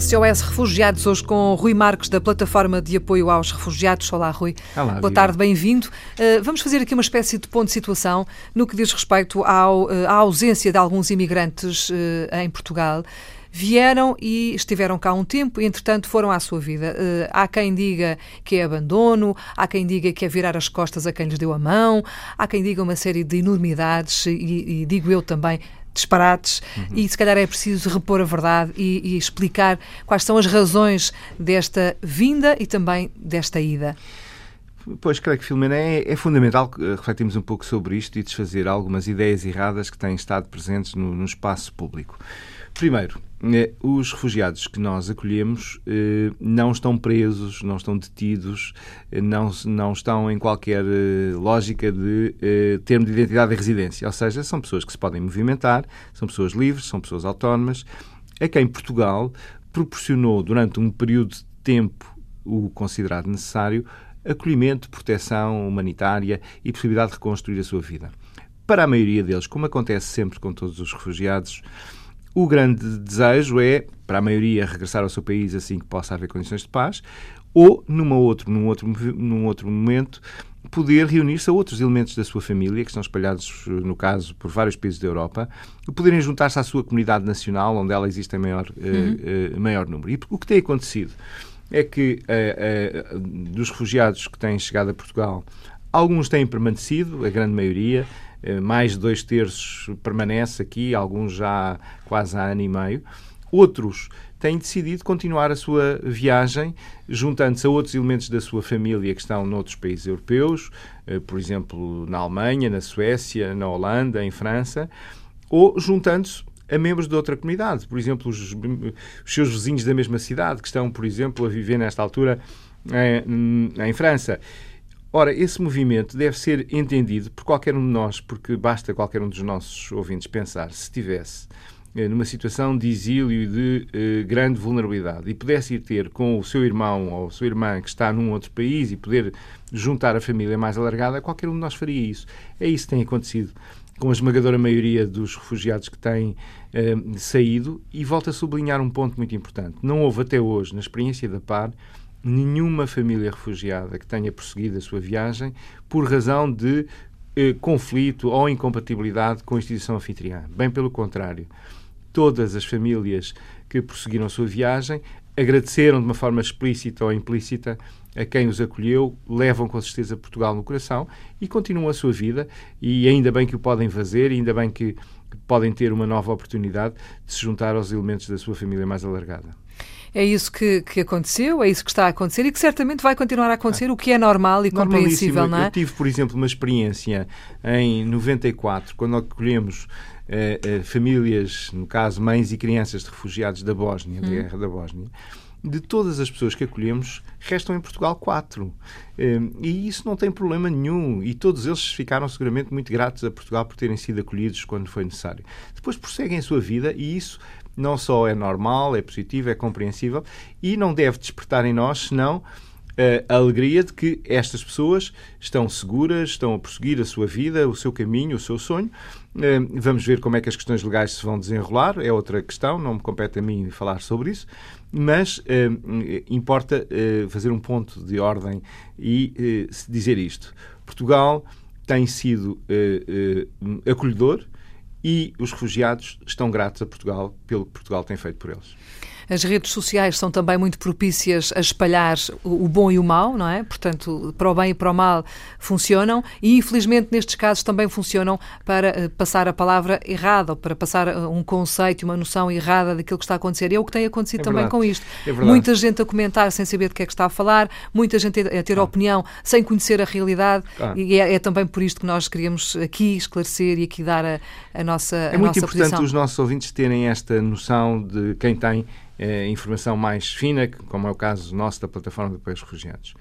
SOS Refugiados, hoje com Rui Marques, da Plataforma de Apoio aos Refugiados. Olá, Rui. Olá, Boa tarde, bem-vindo. Uh, vamos fazer aqui uma espécie de ponto de situação no que diz respeito ao, uh, à ausência de alguns imigrantes uh, em Portugal vieram e estiveram cá um tempo e, entretanto, foram à sua vida. Uh, há quem diga que é abandono, há quem diga que é virar as costas a quem lhes deu a mão, há quem diga uma série de enormidades e, e digo eu também, disparates uhum. e se calhar é preciso repor a verdade e, e, explicar quais são as razões desta vinda e também desta ida. Pois, creio que, Filomena, é, é, fundamental refletirmos um pouco sobre isto e desfazer algumas ideias erradas que têm estado presentes no, no espaço público. Primeiro, eh, os refugiados que nós acolhemos eh, não estão presos, não estão detidos, eh, não, não estão em qualquer lógica de termo de identidade e residência. Ou seja, são pessoas que se podem movimentar, são pessoas livres, são pessoas autónomas, a quem Portugal proporcionou durante um período de tempo o considerado necessário acolhimento, proteção humanitária e possibilidade de reconstruir a sua vida. Para a maioria deles, como acontece sempre com todos os refugiados, o grande desejo é, para a maioria, regressar ao seu país assim que possa haver condições de paz, ou, numa outro, num, outro, num outro momento, poder reunir-se a outros elementos da sua família, que estão espalhados, no caso, por vários países da Europa, e poderem juntar-se à sua comunidade nacional, onde ela existe em maior, eh, uhum. uh, uh, maior número. E o que tem acontecido é que uh, dos refugiados que têm chegado a Portugal, alguns têm permanecido, a grande maioria, eh, mais de dois terços permanece aqui, alguns já quase há ano e meio. Outros têm decidido continuar a sua viagem, juntando-se a outros elementos da sua família que estão noutros países europeus, por exemplo, na Alemanha, na Suécia, na Holanda, em França, ou juntando-se a membros de outra comunidade, por exemplo, os, os, seus vizinhos da mesma cidade, que estão, por exemplo, a viver nesta altura em, em França. Ora, esse movimento deve ser entendido por qualquer um de nós, porque basta qualquer um dos nossos ouvintes pensar, se estivesse eh, numa situação de exílio e de eh, grande vulnerabilidade e pudesse ir ter com o seu irmão ou a sua irmã que está num outro país e poder juntar a família mais alargada, qualquer um de nós faria isso. É isso que tem acontecido com a esmagadora maioria dos refugiados que têm eh, saído e volto a sublinhar um ponto muito importante. Não houve até hoje, na experiência da PAR, nenhuma família refugiada que tenha prosseguido a sua viagem por razão de eh, conflito ou incompatibilidade com a instituição anfitriã. Bem pelo contrário, todas as famílias que prosseguiram a sua viagem agradeceram de uma forma explícita ou implícita a quem os acolheu, levam com certeza Portugal no coração e continuam a sua vida e ainda bem que o podem fazer, e ainda bem que podem ter uma nova oportunidade de se juntar aos elementos da sua família mais alargada. É isso que, que aconteceu, é isso que está a acontecer e que certamente vai continuar a acontecer, o que é normal e compreensível, não é? Eu tive, por exemplo, uma experiência em 94, quando acolhemos eh, eh, famílias, no caso, mães e crianças de refugiados da Bósnia, hum. da guerra da Bósnia. De todas as pessoas que acolhemos, restam em Portugal quatro. Eh, e isso não tem problema nenhum. E todos eles ficaram seguramente muito gratos a Portugal por terem sido acolhidos quando foi necessário. Depois prosseguem a sua vida e isso não só é normal, é positivo, é compreensível e não deve despertar em nós, senão a alegria de que estas pessoas estão seguras, estão a prosseguir a sua vida, o seu caminho, o seu sonho. Vamos ver como é que as questões legais se vão desenrolar, é outra questão, não me compete a mim falar sobre isso, mas importa eh, fazer um ponto de ordem e eh, dizer isto. Portugal tem sido eh, acolhedor, e os refugiados estão gratos a Portugal pelo que Portugal tem feito por eles. As redes sociais são também muito propícias a espalhar o bom e o mau, não é? Portanto, para o bem e para o mal funcionam e, infelizmente, nestes casos também funcionam para eh, passar a palavra errada ou para passar eh, um conceito, uma noção errada daquilo que está a acontecer. E é o que tem acontecido é também com isto. É muita gente a comentar sem saber de que é que está a falar, muita gente a ter ah. opinião sem conhecer a realidade ah. e é, é, também por isto que nós queríamos aqui esclarecer e aqui dar a, a nossa É a muito nossa importante posição. os nossos ouvintes terem esta noção de quem tem eh, informação mais fina, como é o caso nosso da Plataforma de Apoio aos Refugiados.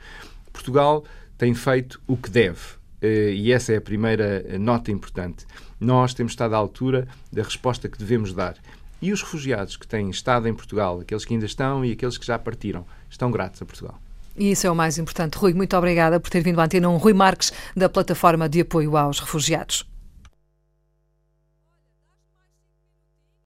Portugal tem feito o que deve. Eh, e essa é a primeira nota importante. Nós temos estado à altura da resposta que devemos dar. E os refugiados que têm estado em Portugal, aqueles que ainda estão e aqueles que já partiram, estão gratos a Portugal. E isso é o mais importante. Rui, muito obrigada por ter vindo à antena. Um Rui Marques, da Plataforma de Apoio aos Refugiados.